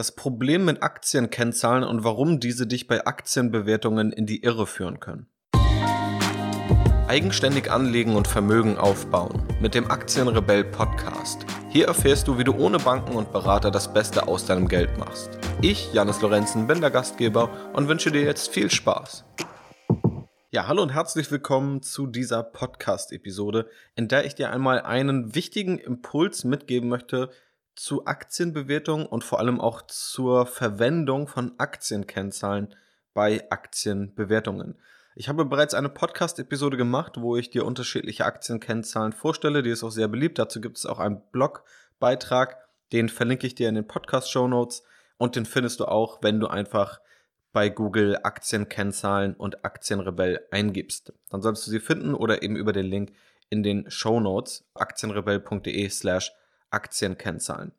Das Problem mit Aktienkennzahlen und warum diese dich bei Aktienbewertungen in die Irre führen können. Eigenständig anlegen und Vermögen aufbauen mit dem Aktienrebell Podcast. Hier erfährst du, wie du ohne Banken und Berater das Beste aus deinem Geld machst. Ich, Janis Lorenzen, bin der Gastgeber und wünsche dir jetzt viel Spaß. Ja, hallo und herzlich willkommen zu dieser Podcast-Episode, in der ich dir einmal einen wichtigen Impuls mitgeben möchte zu Aktienbewertung und vor allem auch zur Verwendung von Aktienkennzahlen bei Aktienbewertungen. Ich habe bereits eine Podcast-Episode gemacht, wo ich dir unterschiedliche Aktienkennzahlen vorstelle. Die ist auch sehr beliebt. Dazu gibt es auch einen Blogbeitrag. Den verlinke ich dir in den Podcast-Show Notes. Und den findest du auch, wenn du einfach bei Google Aktienkennzahlen und Aktienrebell eingibst. Dann sollst du sie finden oder eben über den Link in den Show Notes aktienrebell.de slash Aktienkennzahlen.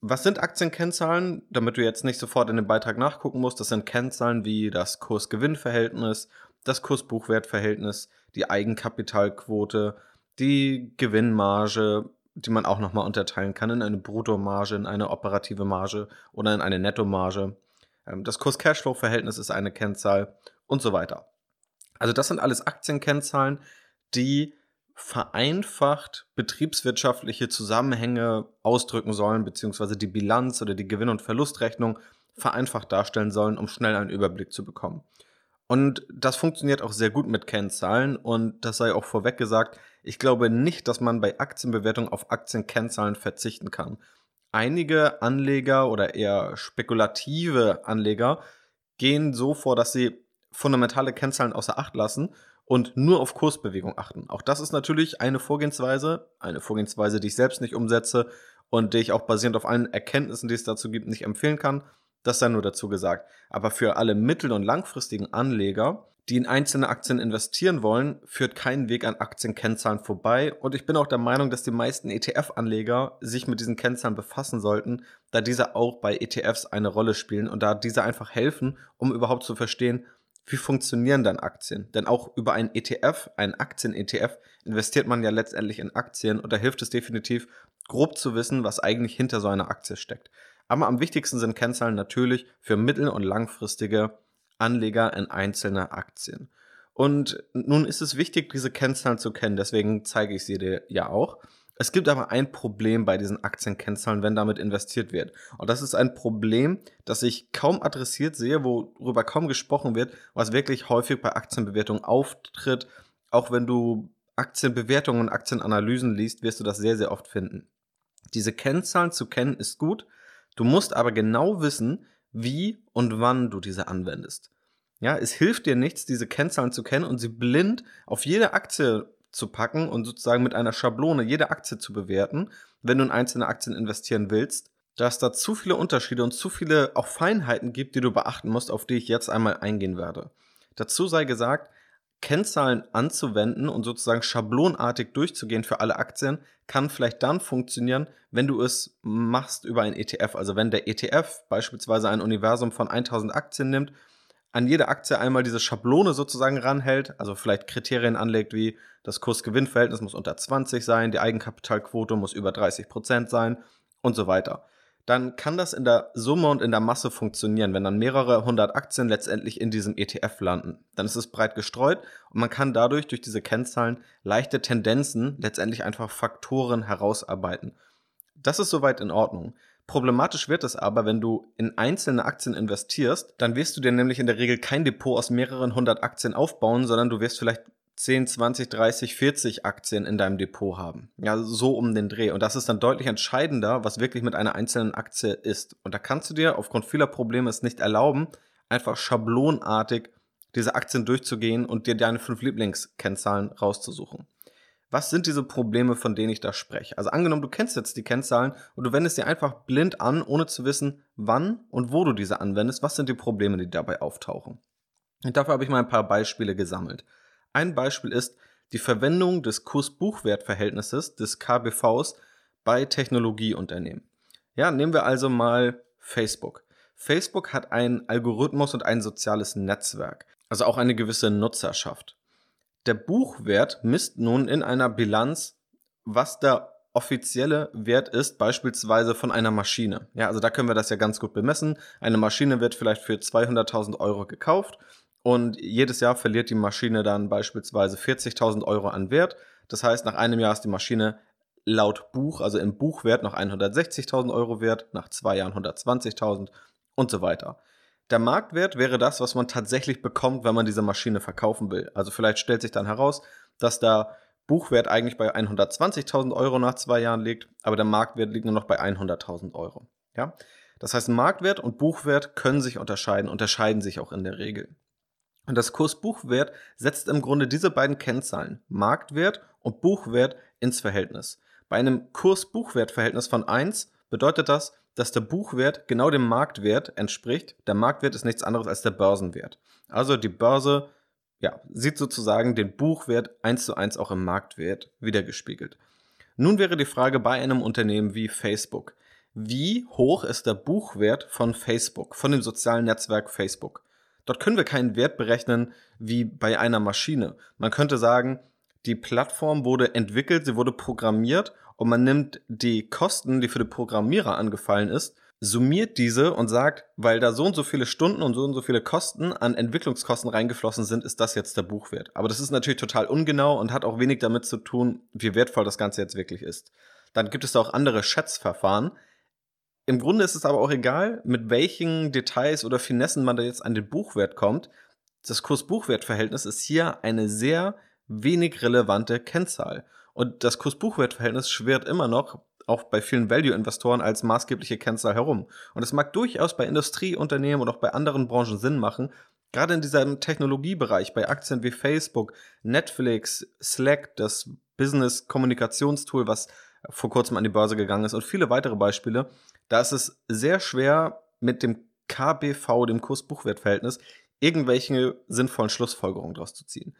Was sind Aktienkennzahlen? Damit du jetzt nicht sofort in den Beitrag nachgucken musst, das sind Kennzahlen wie das Kurs-Gewinn-Verhältnis, das Kurs-Buchwert-Verhältnis, die Eigenkapitalquote, die Gewinnmarge, die man auch nochmal unterteilen kann in eine Bruttomarge, in eine operative Marge oder in eine Nettomarge. Ähm, das Kurs-Cashflow-Verhältnis ist eine Kennzahl und so weiter. Also das sind alles Aktienkennzahlen, die vereinfacht betriebswirtschaftliche Zusammenhänge ausdrücken sollen, beziehungsweise die Bilanz oder die Gewinn- und Verlustrechnung vereinfacht darstellen sollen, um schnell einen Überblick zu bekommen. Und das funktioniert auch sehr gut mit Kennzahlen und das sei auch vorweg gesagt, ich glaube nicht, dass man bei Aktienbewertung auf Aktienkennzahlen verzichten kann einige Anleger oder eher spekulative Anleger gehen so vor, dass sie fundamentale Kennzahlen außer Acht lassen und nur auf Kursbewegung achten. Auch das ist natürlich eine Vorgehensweise, eine Vorgehensweise, die ich selbst nicht umsetze und die ich auch basierend auf allen Erkenntnissen, die es dazu gibt, nicht empfehlen kann. Das sei nur dazu gesagt. Aber für alle mittel- und langfristigen Anleger die in einzelne Aktien investieren wollen, führt kein Weg an Aktienkennzahlen vorbei. Und ich bin auch der Meinung, dass die meisten ETF-Anleger sich mit diesen Kennzahlen befassen sollten, da diese auch bei ETFs eine Rolle spielen und da diese einfach helfen, um überhaupt zu verstehen, wie funktionieren dann Aktien? Denn auch über einen ETF, einen Aktien-ETF, investiert man ja letztendlich in Aktien und da hilft es definitiv, grob zu wissen, was eigentlich hinter so einer Aktie steckt. Aber am wichtigsten sind Kennzahlen natürlich für mittel- und langfristige Anleger in einzelne Aktien. Und nun ist es wichtig, diese Kennzahlen zu kennen, deswegen zeige ich sie dir ja auch. Es gibt aber ein Problem bei diesen Aktienkennzahlen, wenn damit investiert wird. Und das ist ein Problem, das ich kaum adressiert sehe, worüber kaum gesprochen wird, was wirklich häufig bei Aktienbewertungen auftritt. Auch wenn du Aktienbewertungen und Aktienanalysen liest, wirst du das sehr, sehr oft finden. Diese Kennzahlen zu kennen ist gut. Du musst aber genau wissen, wie und wann du diese anwendest. Ja, es hilft dir nichts, diese Kennzahlen zu kennen und sie blind auf jede Aktie zu packen und sozusagen mit einer Schablone jede Aktie zu bewerten, wenn du in einzelne Aktien investieren willst, dass da zu viele Unterschiede und zu viele auch Feinheiten gibt, die du beachten musst, auf die ich jetzt einmal eingehen werde. Dazu sei gesagt, Kennzahlen anzuwenden und sozusagen schablonartig durchzugehen für alle Aktien, kann vielleicht dann funktionieren, wenn du es machst über ein ETF. Also wenn der ETF beispielsweise ein Universum von 1000 Aktien nimmt, an jede Aktie einmal diese Schablone sozusagen ranhält, also vielleicht Kriterien anlegt wie das Kurs-Gewinn-Verhältnis muss unter 20 sein, die Eigenkapitalquote muss über 30 Prozent sein und so weiter dann kann das in der Summe und in der Masse funktionieren, wenn dann mehrere hundert Aktien letztendlich in diesem ETF landen. Dann ist es breit gestreut und man kann dadurch durch diese Kennzahlen leichte Tendenzen, letztendlich einfach Faktoren herausarbeiten. Das ist soweit in Ordnung. Problematisch wird es aber, wenn du in einzelne Aktien investierst, dann wirst du dir nämlich in der Regel kein Depot aus mehreren hundert Aktien aufbauen, sondern du wirst vielleicht 10, 20, 30, 40 Aktien in deinem Depot haben. Ja, so um den Dreh. Und das ist dann deutlich entscheidender, was wirklich mit einer einzelnen Aktie ist. Und da kannst du dir aufgrund vieler Probleme es nicht erlauben, einfach schablonartig diese Aktien durchzugehen und dir deine fünf Lieblingskennzahlen rauszusuchen. Was sind diese Probleme, von denen ich da spreche? Also angenommen, du kennst jetzt die Kennzahlen und du wendest sie einfach blind an, ohne zu wissen, wann und wo du diese anwendest. Was sind die Probleme, die dabei auftauchen? Und dafür habe ich mal ein paar Beispiele gesammelt. Ein Beispiel ist die Verwendung des Kurs-Buchwert-Verhältnisses des KBVs bei Technologieunternehmen. Ja, nehmen wir also mal Facebook. Facebook hat einen Algorithmus und ein soziales Netzwerk, also auch eine gewisse Nutzerschaft. Der Buchwert misst nun in einer Bilanz, was da offizielle Wert ist, beispielsweise von einer Maschine. Ja, also da können wir das ja ganz gut bemessen. Eine Maschine wird vielleicht für 200.000 Euro gekauft und jedes Jahr verliert die Maschine dann beispielsweise 40.000 Euro an Wert. Das heißt, nach einem Jahr ist die Maschine laut Buch, also im Buchwert noch 160.000 Euro wert, nach zwei Jahren 120.000 und so weiter. Der Marktwert wäre das, was man tatsächlich bekommt, wenn man diese Maschine verkaufen will. Also vielleicht stellt sich dann heraus, dass da Buchwert eigentlich bei 120.000 Euro nach zwei Jahren liegt, aber der Marktwert liegt nur noch bei 100.000 Euro. Ja? Das heißt, Marktwert und Buchwert können sich unterscheiden, unterscheiden sich auch in der Regel. Und das Kursbuchwert setzt im Grunde diese beiden Kennzahlen, Marktwert und Buchwert, ins Verhältnis. Bei einem Kurs-Buchwert-Verhältnis von 1 bedeutet das, dass der Buchwert genau dem Marktwert entspricht. Der Marktwert ist nichts anderes als der Börsenwert. Also die Börse ja, sieht sozusagen den Buchwert 1 zu 1 auch im Marktwert wiedergespiegelt. Nun wäre die Frage bei einem Unternehmen wie Facebook. Wie hoch ist der Buchwert von Facebook, von dem sozialen Netzwerk Facebook? Dort können wir keinen Wert berechnen wie bei einer Maschine. Man könnte sagen, die Plattform wurde entwickelt, sie wurde programmiert und man nimmt die Kosten, die für den Programmierer angefallen ist, summiert diese und sagt, weil da so und so viele Stunden und so und so viele Kosten an Entwicklungskosten reingeflossen sind, ist das jetzt der Buchwert. Aber das ist natürlich total ungenau und hat auch wenig damit zu tun, wie wertvoll das Ganze jetzt wirklich ist. Dann gibt es da auch andere Schätzverfahren, im Grunde ist es aber auch egal, mit welchen Details oder Finessen man da jetzt an den Buchwert kommt. Das Kurs-Buchwert-Verhältnis ist hier eine sehr wenig relevante Kennzahl. Und das Kurs-Buchwert-Verhältnis schwirrt immer noch auch bei vielen Value-Investoren als maßgebliche Kennzahl herum. Und es mag durchaus bei Industrieunternehmen und auch bei anderen Branchen Sinn machen, gerade in diesem Technologiebereich, bei Aktien wie Facebook, Netflix, Slack, das Business-Kommunikationstool, was vor kurzem an die Börse gegangen ist und viele weitere Beispiele, da ist es sehr schwer mit dem KBV, dem Kurs-Buchwert-Verhältnis, irgendwelche sinnvollen Schlussfolgerungen daraus zu ziehen.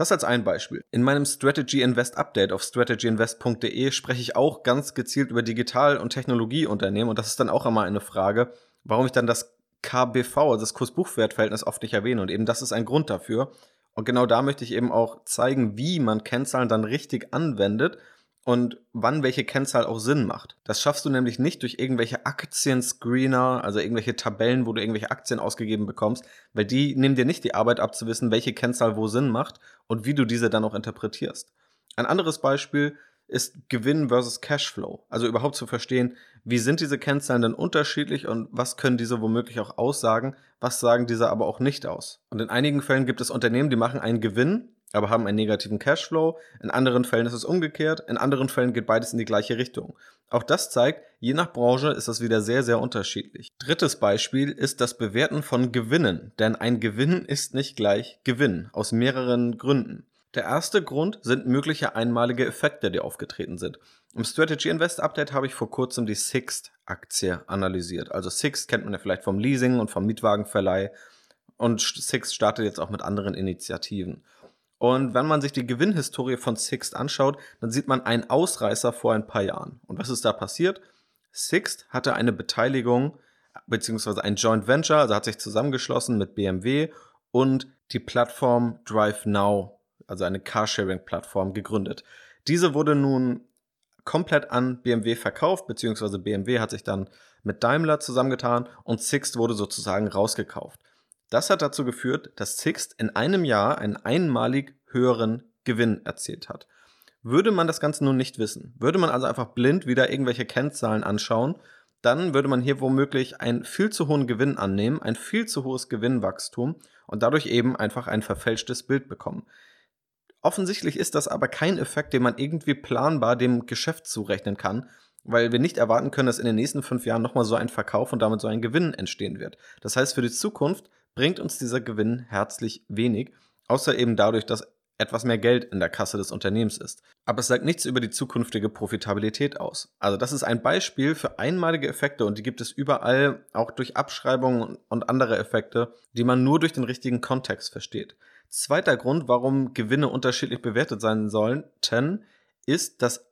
Das als ein Beispiel. In meinem Strategy Invest Update auf strategyinvest.de spreche ich auch ganz gezielt über Digital- und Technologieunternehmen und das ist dann auch immer eine Frage, warum ich dann das KBV, also das Kurs-Buchwert-Verhältnis oft nicht erwähne und eben das ist ein Grund dafür. Und genau da möchte ich eben auch zeigen, wie man Kennzahlen dann richtig anwendet und wann welche Kennzahl auch Sinn macht. Das schaffst du nämlich nicht durch irgendwelche Aktienscreener, also irgendwelche Tabellen, wo du irgendwelche Aktien ausgegeben bekommst, weil die nehmen dir nicht die Arbeit ab zu wissen, welche Kennzahl wo Sinn macht und wie du diese dann auch interpretierst. Ein anderes Beispiel ist Gewinn versus Cashflow. Also überhaupt zu verstehen, wie sind diese Kennzahlen denn unterschiedlich und was können diese womöglich auch aussagen, was sagen diese aber auch nicht aus. Und in einigen Fällen gibt es Unternehmen, die machen einen Gewinn aber haben einen negativen Cashflow. In anderen Fällen ist es umgekehrt. In anderen Fällen geht beides in die gleiche Richtung. Auch das zeigt, je nach Branche ist das wieder sehr, sehr unterschiedlich. Drittes Beispiel ist das Bewerten von Gewinnen. Denn ein Gewinn ist nicht gleich Gewinn. Aus mehreren Gründen. Der erste Grund sind mögliche einmalige Effekte, die aufgetreten sind. Im Strategy Invest Update habe ich vor kurzem die Sixt Aktie analysiert. Also Sixt kennt man ja vielleicht vom Leasing und vom Mietwagenverleih. Und Sixt startet jetzt auch mit anderen Initiativen. Und wenn man sich die Gewinnhistorie von Sixt anschaut, dann sieht man einen Ausreißer vor ein paar Jahren. Und was ist da passiert? Sixt hatte eine Beteiligung beziehungsweise ein Joint Venture, also hat sich zusammengeschlossen mit BMW und die Plattform Drive Now, also eine Carsharing-Plattform, gegründet. Diese wurde nun komplett an BMW verkauft, beziehungsweise BMW hat sich dann mit Daimler zusammengetan und Sixt wurde sozusagen rausgekauft. Das hat dazu geführt, dass Sixt in einem Jahr einen einmalig höheren Gewinn erzielt hat. Würde man das Ganze nun nicht wissen, würde man also einfach blind wieder irgendwelche Kennzahlen anschauen, dann würde man hier womöglich einen viel zu hohen Gewinn annehmen, ein viel zu hohes Gewinnwachstum und dadurch eben einfach ein verfälschtes Bild bekommen. Offensichtlich ist das aber kein Effekt, den man irgendwie planbar dem Geschäft zurechnen kann, weil wir nicht erwarten können, dass in den nächsten fünf Jahren nochmal so ein Verkauf und damit so ein Gewinn entstehen wird. Das heißt, für die Zukunft bringt uns dieser Gewinn herzlich wenig, außer eben dadurch, dass etwas mehr Geld in der Kasse des Unternehmens ist. Aber es sagt nichts über die zukünftige Profitabilität aus. Also das ist ein Beispiel für einmalige Effekte und die gibt es überall, auch durch Abschreibungen und andere Effekte, die man nur durch den richtigen Kontext versteht. Zweiter Grund, warum Gewinne unterschiedlich bewertet sein sollten, ist, dass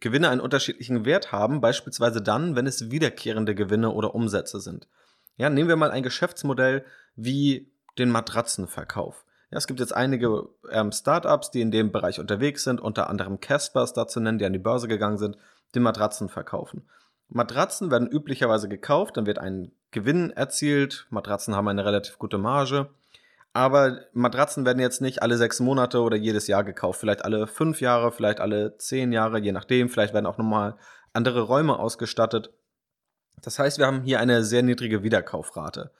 Gewinne einen unterschiedlichen Wert haben, beispielsweise dann, wenn es wiederkehrende Gewinne oder Umsätze sind. Ja, nehmen wir mal ein Geschäftsmodell wie den Matratzenverkauf. Ja, es gibt jetzt einige ähm, Startups, die in dem Bereich unterwegs sind, unter anderem Caspers dazu nennen, die an die Börse gegangen sind, die Matratzen verkaufen. Matratzen werden üblicherweise gekauft, dann wird ein Gewinn erzielt. Matratzen haben eine relativ gute Marge. Aber Matratzen werden jetzt nicht alle sechs Monate oder jedes Jahr gekauft. Vielleicht alle fünf Jahre, vielleicht alle zehn Jahre, je nachdem. Vielleicht werden auch nochmal andere Räume ausgestattet. Das heißt, wir haben hier eine sehr niedrige Wiederkaufrate.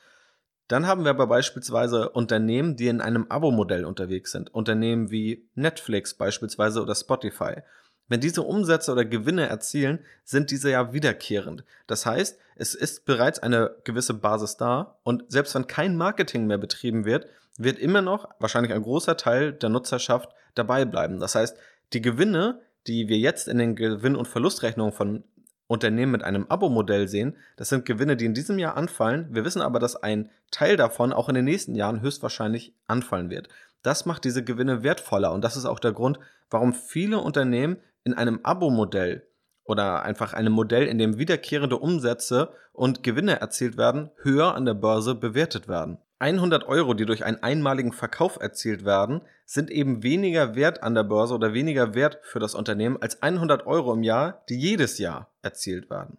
Dann haben wir aber beispielsweise Unternehmen, die in einem Abo-Modell unterwegs sind. Unternehmen wie Netflix beispielsweise oder Spotify. Wenn diese Umsätze oder Gewinne erzielen, sind diese ja wiederkehrend. Das heißt, es ist bereits eine gewisse Basis da und selbst wenn kein Marketing mehr betrieben wird, wird immer noch wahrscheinlich ein großer Teil der Nutzerschaft dabei bleiben. Das heißt, die Gewinne, die wir jetzt in den Gewinn- und Verlustrechnungen von Unternehmen mit einem Abo-Modell sehen, das sind Gewinne, die in diesem Jahr anfallen. Wir wissen aber, dass ein Teil davon auch in den nächsten Jahren höchstwahrscheinlich anfallen wird. Das macht diese Gewinne wertvoller und das ist auch der Grund, warum viele Unternehmen in einem Abo-Modell oder einfach einem Modell, in dem wiederkehrende Umsätze und Gewinne erzielt werden, höher an der Börse bewertet werden. 100 Euro, die durch einen einmaligen Verkauf erzielt werden, sind eben weniger wert an der Börse oder weniger wert für das Unternehmen als 100 Euro im Jahr, die jedes Jahr erzielt werden.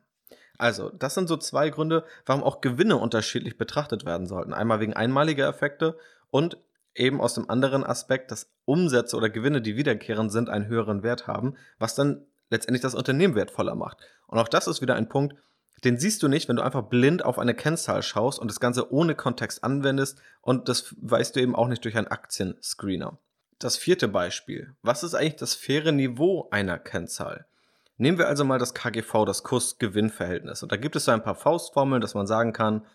Also, das sind so zwei Gründe, warum auch Gewinne unterschiedlich betrachtet werden sollten. Einmal wegen einmaliger Effekte und eben aus dem anderen Aspekt, dass Umsätze oder Gewinne, die wiederkehrend sind, einen höheren Wert haben, was dann letztendlich das Unternehmen wertvoller macht. Und auch das ist wieder ein Punkt, den siehst du nicht, wenn du einfach blind auf eine Kennzahl schaust und das Ganze ohne Kontext anwendest und das weißt du eben auch nicht durch einen Aktienscreener. Das vierte Beispiel. Was ist eigentlich das faire Niveau einer Kennzahl? Nehmen wir also mal das KGV, das Kurs-Gewinn-Verhältnis. Und da gibt es so ein paar Faustformeln, dass man sagen kann,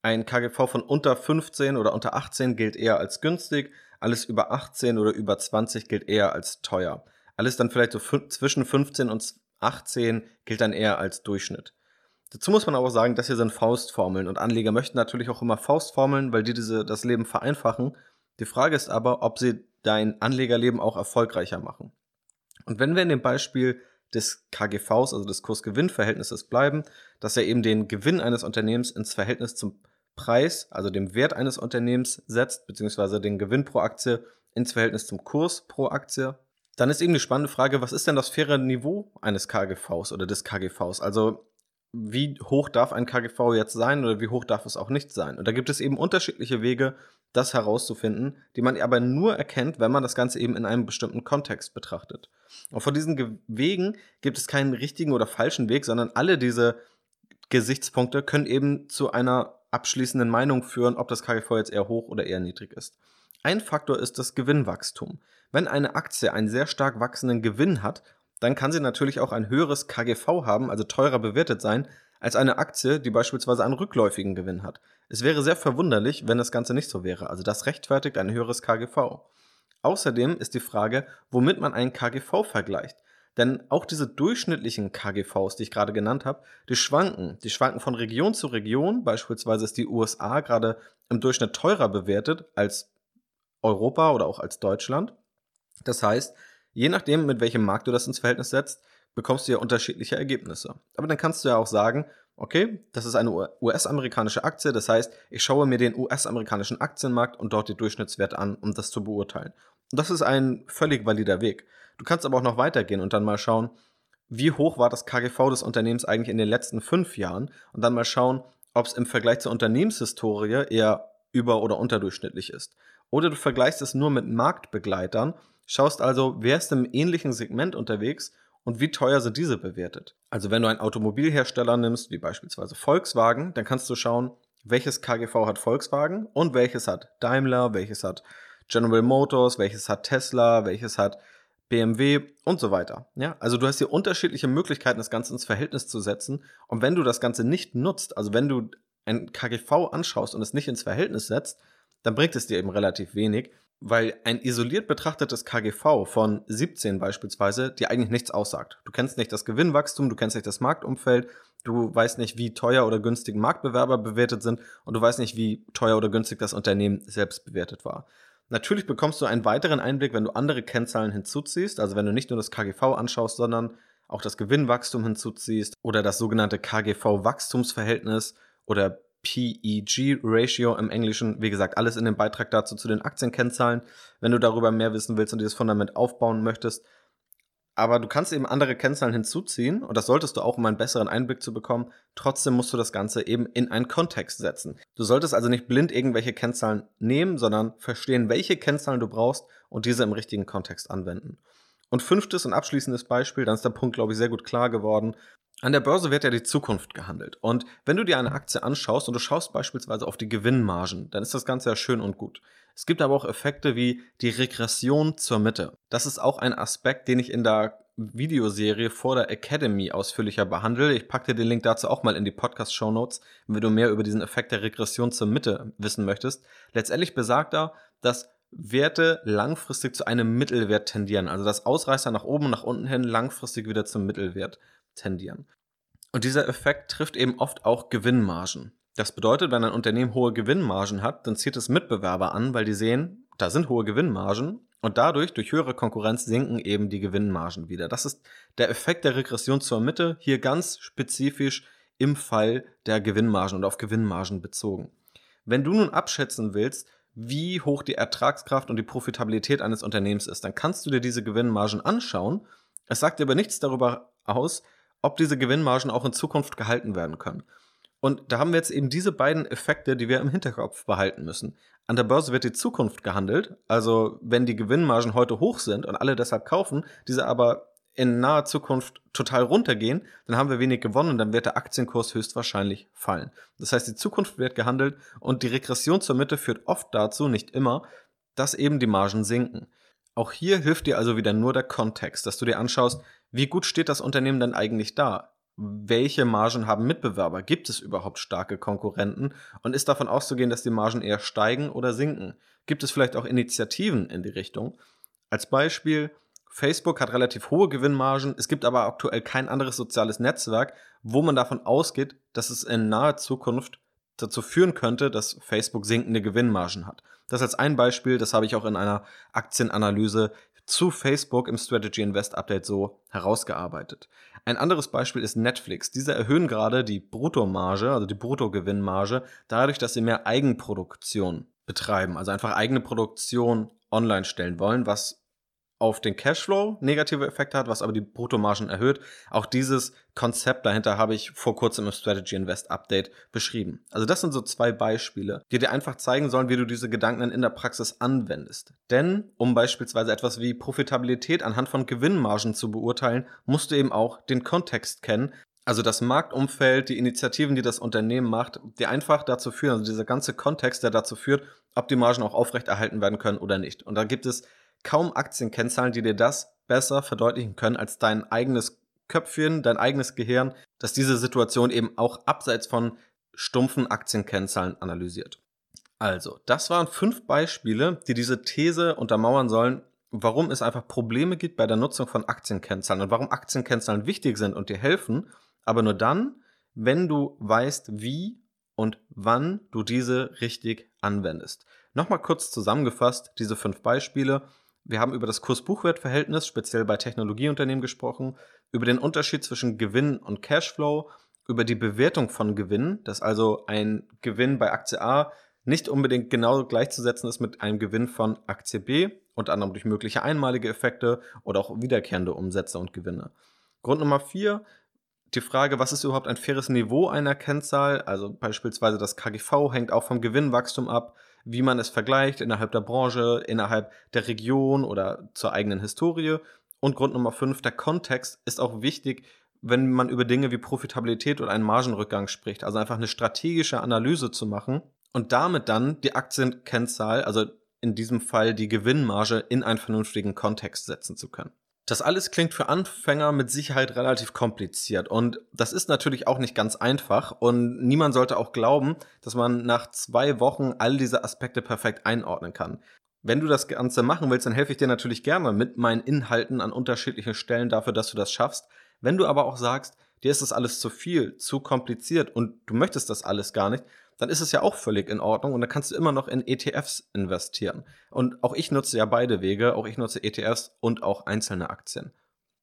ein KGV von unter 15 oder unter 18 gilt eher als günstig, alles über 18 oder über 20 gilt eher als teuer. Alles dann vielleicht so zwischen 15 und 18 gilt dann eher als Durchschnitt. Dazu muss man aber sagen, das hier sind Faustformeln und Anleger möchten natürlich auch immer Faustformeln, weil die diese, das Leben vereinfachen. Die Frage ist aber, ob sie dein Anlegerleben auch erfolgreicher machen. Und wenn wir in dem Beispiel des KGVs, also des Kurs-Gewinn-Verhältnisses bleiben, dass er eben den Gewinn eines Unternehmens ins Verhältnis zum Preis, also dem Wert eines Unternehmens setzt, beziehungsweise den Gewinn pro Aktie ins Verhältnis zum Kurs pro Aktie, dann ist eben die spannende Frage, was ist denn das faire Niveau eines KGVs oder des KGVs? Also wie hoch darf ein KGV jetzt sein oder wie hoch darf es auch nicht sein? Und da gibt es eben unterschiedliche Wege, das herauszufinden, die man aber nur erkennt, wenn man das Ganze eben in einem bestimmten Kontext betrachtet. Und von diesen Wegen gibt es keinen richtigen oder falschen Weg, sondern alle diese Gesichtspunkte können eben zu einer abschließenden Meinung führen, ob das KGV jetzt eher hoch oder eher niedrig ist. Ein Faktor ist das Gewinnwachstum. Wenn eine Aktie einen sehr stark wachsenden Gewinn hat, dann kann sie natürlich auch ein höheres KGV haben, also teurer bewertet sein, als eine Aktie, die beispielsweise einen rückläufigen Gewinn hat. Es wäre sehr verwunderlich, wenn das Ganze nicht so wäre. Also das rechtfertigt ein höheres KGV. Außerdem ist die Frage, womit man einen KGV vergleicht. Denn auch diese durchschnittlichen KGVs, die ich gerade genannt habe, die schwanken. Die schwanken von Region zu Region. Beispielsweise ist die USA gerade im Durchschnitt teurer bewertet als Europa oder auch als Deutschland. Das heißt, je nachdem, mit welchem Markt du das ins Verhältnis setzt, bekommst du ja unterschiedliche Ergebnisse. Aber dann kannst du ja auch sagen, okay, das ist eine US-amerikanische Aktie, das heißt, ich schaue mir den US-amerikanischen Aktienmarkt und dort die Durchschnittswerte an, um das zu beurteilen. Und das ist ein völlig valider Weg. Du kannst aber auch noch weitergehen und dann mal schauen, wie hoch war das KGV des Unternehmens eigentlich in den letzten fünf Jahren und dann mal schauen, ob es im Vergleich zur Unternehmenshistorie eher über- oder unterdurchschnittlich ist. Oder du vergleichst es nur mit Marktbegleitern, schaust also, wer ist im ähnlichen Segment unterwegs und wie teuer sind diese bewertet. Also wenn du einen Automobilhersteller nimmst, wie beispielsweise Volkswagen, dann kannst du schauen, welches KGV hat Volkswagen und welches hat Daimler, welches hat General Motors, welches hat Tesla, welches hat BMW und so weiter. Ja, also du hast hier unterschiedliche Möglichkeiten, das Ganze ins Verhältnis zu setzen. Und wenn du das Ganze nicht nutzt, also wenn du ein KGV anschaust und es nicht ins Verhältnis setzt, dann bringt es dir eben relativ wenig, weil ein isoliert betrachtetes KGV von 17 beispielsweise dir eigentlich nichts aussagt. Du kennst nicht das Gewinnwachstum, du kennst nicht das Marktumfeld, du weißt nicht, wie teuer oder günstig Marktbewerber bewertet sind und du weißt nicht, wie teuer oder günstig das Unternehmen selbst bewertet war. Natürlich bekommst du einen weiteren Einblick, wenn du andere Kennzahlen hinzuziehst, also wenn du nicht nur das KGV anschaust, sondern auch das Gewinnwachstum hinzuziehst oder das sogenannte KGV-Wachstumsverhältnis oder PEG-Ratio im Englischen. Wie gesagt, alles in dem Beitrag dazu zu den Aktienkennzahlen. Wenn du darüber mehr wissen willst und dieses Fundament aufbauen möchtest, aber du kannst eben andere Kennzahlen hinzuziehen und das solltest du auch, um einen besseren Einblick zu bekommen. Trotzdem musst du das Ganze eben in einen Kontext setzen. Du solltest also nicht blind irgendwelche Kennzahlen nehmen, sondern verstehen, welche Kennzahlen du brauchst und diese im richtigen Kontext anwenden. Und fünftes und abschließendes Beispiel, dann ist der Punkt, glaube ich, sehr gut klar geworden. An der Börse wird ja die Zukunft gehandelt. Und wenn du dir eine Aktie anschaust und du schaust beispielsweise auf die Gewinnmargen, dann ist das Ganze ja schön und gut. Es gibt aber auch Effekte wie die Regression zur Mitte. Das ist auch ein Aspekt, den ich in der Videoserie vor der Academy ausführlicher behandle. Ich packe dir den Link dazu auch mal in die Podcast-Show Notes, wenn du mehr über diesen Effekt der Regression zur Mitte wissen möchtest. Letztendlich besagt er, dass Werte langfristig zu einem Mittelwert tendieren. Also dass Ausreißer nach oben und nach unten hin langfristig wieder zum Mittelwert tendieren. Und dieser Effekt trifft eben oft auch Gewinnmargen. Das bedeutet, wenn ein Unternehmen hohe Gewinnmargen hat, dann zieht es Mitbewerber an, weil die sehen, da sind hohe Gewinnmargen und dadurch, durch höhere Konkurrenz, sinken eben die Gewinnmargen wieder. Das ist der Effekt der Regression zur Mitte, hier ganz spezifisch im Fall der Gewinnmargen und auf Gewinnmargen bezogen. Wenn du nun abschätzen willst, wie hoch die Ertragskraft und die Profitabilität eines Unternehmens ist, dann kannst du dir diese Gewinnmargen anschauen. Es sagt dir aber nichts darüber aus, ob diese Gewinnmargen auch in Zukunft gehalten werden können. Und da haben wir jetzt eben diese beiden Effekte, die wir im Hinterkopf behalten müssen. An der Börse wird die Zukunft gehandelt, also wenn die Gewinnmargen heute hoch sind und alle deshalb kaufen, diese aber in naher Zukunft total runtergehen, dann haben wir wenig gewonnen und dann wird der Aktienkurs höchstwahrscheinlich fallen. Das heißt, die Zukunft wird gehandelt und die Regression zur Mitte führt oft dazu, nicht immer, dass eben die Margen sinken. Auch hier hilft dir also wieder nur der Kontext, dass du dir anschaust, wie gut steht das Unternehmen denn eigentlich da? welche Margen haben Mitbewerber? Gibt es überhaupt starke Konkurrenten? Und ist davon auszugehen, dass die Margen eher steigen oder sinken? Gibt es vielleicht auch Initiativen in die Richtung? Als Beispiel, Facebook hat relativ hohe Gewinnmargen, es gibt aber aktuell kein anderes soziales Netzwerk, wo man davon ausgeht, dass es in naher Zukunft dazu führen könnte, dass Facebook sinkende Gewinnmargen hat. Das als ein Beispiel, das habe ich auch in einer Aktienanalyse zu Facebook im Strategy Invest Update so herausgearbeitet. Ein anderes Beispiel ist Netflix. Diese erhöhen gerade die Bruttomarge, also die Bruttogewinnmarge, dadurch, dass sie mehr Eigenproduktion betreiben, also einfach eigene Produktion online stellen wollen, was auf den Cashflow negative Effekte hat, was aber die Bruttomargen erhöht. Auch dieses Konzept dahinter habe ich vor kurzem im Strategy Invest Update beschrieben. Also das sind so zwei Beispiele, die dir einfach zeigen sollen, wie du diese Gedanken in der Praxis anwendest. Denn um beispielsweise etwas wie Profitabilität anhand von Gewinnmargen zu beurteilen, musst du eben auch den Kontext kennen, also das Marktumfeld, die Initiativen, die das Unternehmen macht, die einfach dazu führen, also dieser ganze Kontext, der dazu führt, ob die Margen auch aufrechterhalten werden können oder nicht. Und da gibt es kaum Aktienkennzahlen, die dir das besser verdeutlichen können als dein eigenes Köpfchen, dein eigenes Gehirn, das diese Situation eben auch abseits von stumpfen Aktienkennzahlen analysiert. Also, das waren fünf Beispiele, die diese These untermauern sollen, warum es einfach Probleme gibt bei der Nutzung von Aktienkennzahlen und warum Aktienkennzahlen wichtig sind und dir helfen, aber nur dann, wenn du weißt, wie und wann du diese richtig anwendest. Nochmal kurz zusammengefasst, diese fünf Beispiele. Wir haben über das Kurs-Buchwert-Verhältnis, speziell bei Technologieunternehmen gesprochen, über den Unterschied zwischen Gewinn und Cashflow, über die Bewertung von Gewinn, dass also ein Gewinn bei Aktie A nicht unbedingt genau gleichzusetzen ist mit einem Gewinn von Aktie B, unter anderem durch mögliche einmalige Effekte oder auch wiederkehrende Umsätze und Gewinne. Grund Nummer vier, die Frage, was ist überhaupt ein faires Niveau einer Kennzahl? Also beispielsweise das KGV hängt auch vom Gewinnwachstum ab wie man es vergleicht innerhalb der Branche, innerhalb der Region oder zur eigenen Historie. Und Grund Nummer fünf, der Kontext ist auch wichtig, wenn man über Dinge wie Profitabilität oder einen Margenrückgang spricht. Also einfach eine strategische Analyse zu machen und damit dann die Aktienkennzahl, also in diesem Fall die Gewinnmarge, in einen vernünftigen Kontext setzen zu können. Das alles klingt für Anfänger mit Sicherheit relativ kompliziert und das ist natürlich auch nicht ganz einfach und niemand sollte auch glauben, dass man nach zwei Wochen all diese Aspekte perfekt einordnen kann. Wenn du das Ganze machen willst, dann helfe ich dir natürlich gerne mit meinen Inhalten an unterschiedlichen Stellen dafür, dass du das schaffst. Wenn du aber auch sagst, dir ist das alles zu viel, zu kompliziert und du möchtest das alles gar nicht, dann ist es ja auch völlig in Ordnung und dann kannst du immer noch in ETFs investieren. Und auch ich nutze ja beide Wege, auch ich nutze ETFs und auch einzelne Aktien.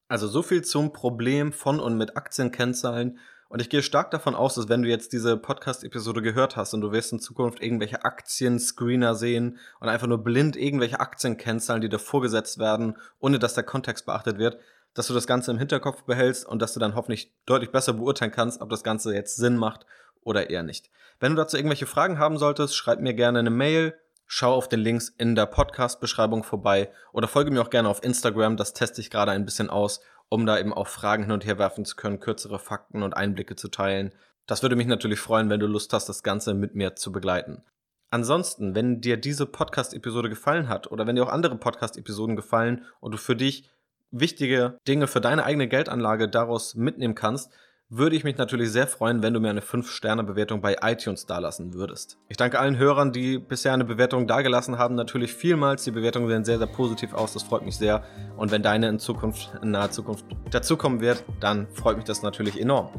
Also so viel zum Problem von und mit Aktienkennzahlen. Und ich gehe stark davon aus, dass wenn du jetzt diese Podcast-Episode gehört hast und du wirst in Zukunft irgendwelche Aktien-Screener sehen und einfach nur blind irgendwelche Aktien kennzahlen, die dir vorgesetzt werden, ohne dass der Kontext beachtet wird, dass du das Ganze im Hinterkopf behältst und dass du dann hoffentlich deutlich besser beurteilen kannst, ob das Ganze jetzt Sinn macht oder eher nicht. Wenn du dazu irgendwelche Fragen haben solltest, schreib mir gerne eine Mail, schau auf den Links in der Podcast-Beschreibung vorbei oder folge mir auch gerne auf Instagram, das teste ich gerade ein bisschen aus, um da eben auch Fragen hin und her werfen zu können, kürzere Fakten und Einblicke zu teilen. Das würde mich natürlich freuen, wenn du Lust hast, das Ganze mit mir zu begleiten. Ansonsten, wenn dir diese Podcast-Episode gefallen hat oder wenn dir auch andere Podcast-Episoden gefallen und du für dich wichtige Dinge für deine eigene Geldanlage daraus mitnehmen kannst, würde ich mich natürlich sehr freuen, wenn du mir eine 5-Sterne-Bewertung bei iTunes dalassen würdest. Ich danke allen Hörern, die bisher eine Bewertung dagelassen haben, natürlich vielmals. Die Bewertungen sehen sehr, sehr positiv aus, das freut mich sehr. Und wenn deine in Zukunft, in naher Zukunft dazukommen wird, dann freut mich das natürlich enorm.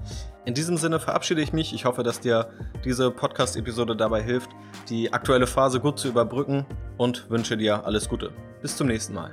In diesem Sinne verabschiede ich mich. Ich hoffe, dass dir diese Podcast-Episode dabei hilft, die aktuelle Phase gut zu überbrücken und wünsche dir alles Gute. Bis zum nächsten Mal.